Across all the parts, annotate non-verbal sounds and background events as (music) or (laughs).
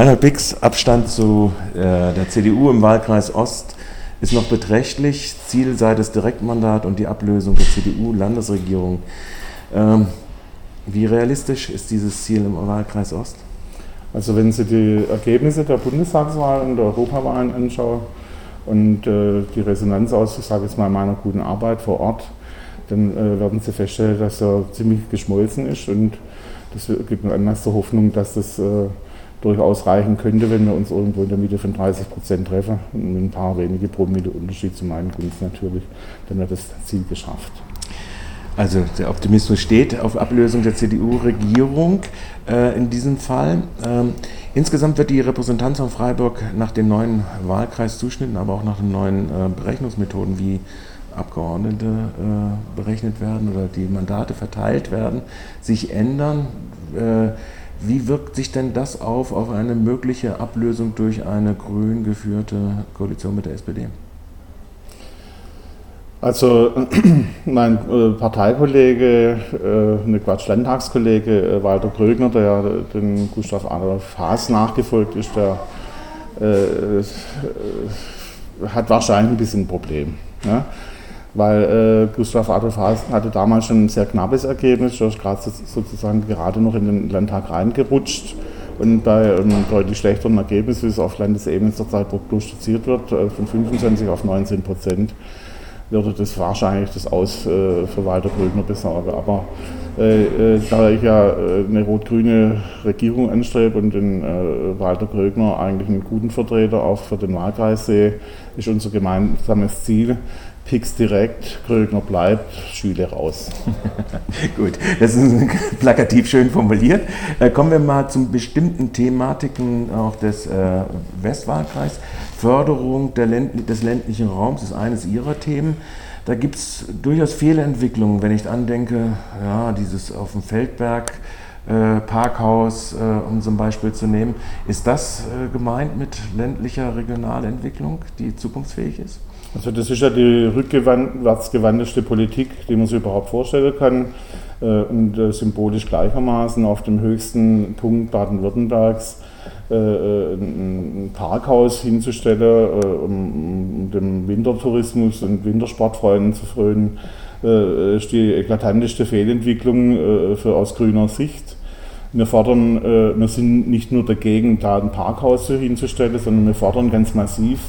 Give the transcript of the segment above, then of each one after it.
Reinhard Bix, Abstand zu äh, der CDU im Wahlkreis Ost ist noch beträchtlich. Ziel sei das Direktmandat und die Ablösung der CDU-Landesregierung. Ähm, wie realistisch ist dieses Ziel im Wahlkreis Ost? Also wenn Sie die Ergebnisse der Bundestagswahl und der Europawahlen anschauen und äh, die Resonanz aus, ich sage jetzt mal, meiner guten Arbeit vor Ort, dann äh, werden Sie feststellen, dass er ziemlich geschmolzen ist und das gibt mir Anlass zur Hoffnung, dass das äh, durchaus reichen könnte, wenn wir uns irgendwo in der Mitte von 30 Prozent treffen. Und ein paar wenige Promille Unterschied zu meinen Gunsten natürlich, dann wird das Ziel geschafft. Also der Optimismus steht auf Ablösung der CDU-Regierung äh, in diesem Fall. Ähm, insgesamt wird die Repräsentanz von Freiburg nach dem neuen Wahlkreiszuschnitten, aber auch nach den neuen äh, Berechnungsmethoden, wie Abgeordnete äh, berechnet werden oder die Mandate verteilt werden, sich ändern. Wie wirkt sich denn das auf, auf eine mögliche Ablösung durch eine grün geführte Koalition mit der SPD? Also (clears throat) mein äh, Parteikollege, äh, ne Quatsch, Landtagskollege äh, Walter Krögner, der den Gustav Adolf Haas nachgefolgt ist, der äh, hat wahrscheinlich ein bisschen ein Problem. Ja? Weil äh, Gustav Adolf Haas hatte damals schon ein sehr knappes Ergebnis, er ist gerade sozusagen gerade noch in den Landtag reingerutscht und bei einem deutlich schlechteren Ergebnis, wie es auf Landesebene zurzeit prognostiziert wird, äh, von 25 auf 19 Prozent, würde das wahrscheinlich das Aus äh, für Walter Grüner besorgen. Aber äh, äh, da ich ja äh, eine rot-grüne Regierung anstrebe und den Walter Grögner eigentlich einen guten Vertreter auch für den Wahlkreis sehe, ist unser gemeinsames Ziel, Pix direkt, Krögner bleibt, Schüle raus. (laughs) Gut, das ist (laughs) plakativ schön formuliert. Kommen wir mal zu bestimmten Thematiken auch des Westwahlkreises. Förderung Länd des ländlichen Raums ist eines Ihrer Themen. Da gibt es durchaus Fehlentwicklungen, wenn ich andenke, ja, dieses auf dem Feldberg. Äh, Parkhaus, äh, um zum Beispiel zu nehmen. Ist das äh, gemeint mit ländlicher Regionalentwicklung, die zukunftsfähig ist? Also das ist ja die rückwärtsgewandteste Politik, die man sich überhaupt vorstellen kann. Und symbolisch gleichermaßen auf dem höchsten Punkt Baden-Württembergs ein Parkhaus hinzustellen, um dem Wintertourismus und Wintersportfreunden zu frönen, ist die eklatanteste Fehlentwicklung aus grüner Sicht. Wir fordern, äh, wir sind nicht nur dagegen, da ein Parkhaus hinzustellen, sondern wir fordern ganz massiv,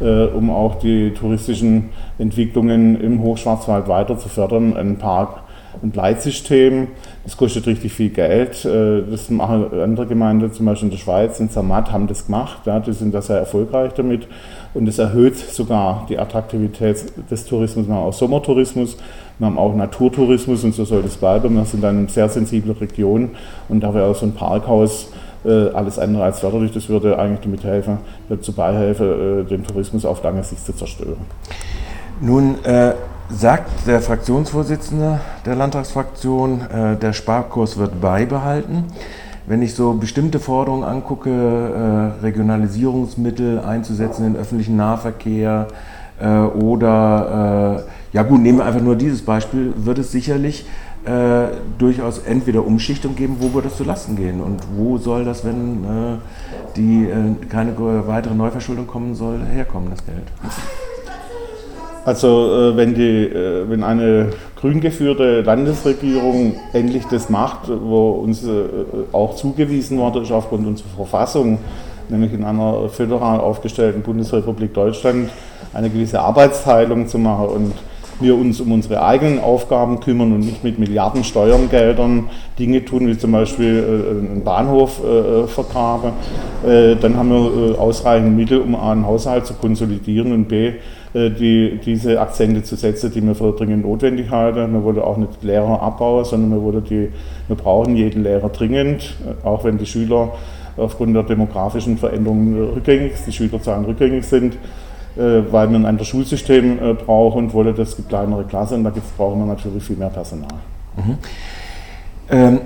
äh, um auch die touristischen Entwicklungen im Hochschwarzwald weiter zu fördern, ein Park- und Leitsystem. Das kostet richtig viel Geld. Äh, das machen andere Gemeinden, zum Beispiel in der Schweiz, in Zermatt, haben das gemacht. Die sind da sehr erfolgreich damit. Und es erhöht sogar die Attraktivität des Tourismus. Wir haben auch Sommertourismus, wir haben auch Naturtourismus und so soll das bleiben. Wir sind eine sehr sensible Region und da wäre auch so ein Parkhaus äh, alles andere als förderlich. Das würde eigentlich damit helfen, dazu beihelfen, äh, den Tourismus auf lange Sicht zu zerstören. Nun äh, sagt der Fraktionsvorsitzende der Landtagsfraktion, äh, der Sparkurs wird beibehalten. Wenn ich so bestimmte Forderungen angucke, äh, Regionalisierungsmittel einzusetzen in öffentlichen Nahverkehr äh, oder, äh, ja gut, nehmen wir einfach nur dieses Beispiel, wird es sicherlich äh, durchaus entweder Umschichtung geben, wo wird es zu Lasten gehen und wo soll das, wenn äh, die keine weitere Neuverschuldung kommen soll, herkommen, das Geld? Also wenn, die, wenn eine grün geführte Landesregierung endlich das macht, wo uns auch zugewiesen worden ist aufgrund unserer Verfassung, nämlich in einer föderal aufgestellten Bundesrepublik Deutschland eine gewisse Arbeitsteilung zu machen und wir uns um unsere eigenen Aufgaben kümmern und nicht mit Milliarden Steuergeldern Dinge tun, wie zum Beispiel äh, einen Bahnhof äh, vergraben, äh, dann haben wir äh, ausreichend Mittel, um A, einen Haushalt zu konsolidieren und B, äh, die, diese Akzente zu setzen, die wir für dringend notwendig halten. Wir wollen auch nicht Lehrer abbauen, sondern wir, wollen die, wir brauchen jeden Lehrer dringend, äh, auch wenn die Schüler aufgrund der demografischen Veränderungen rückgängig, die Schülerzahlen rückgängig sind. Äh, weil wir ein anderes Schulsystem äh, brauchen und wollen, das gibt kleinere Klassen und da brauchen wir natürlich viel mehr Personal. Mhm. Ähm,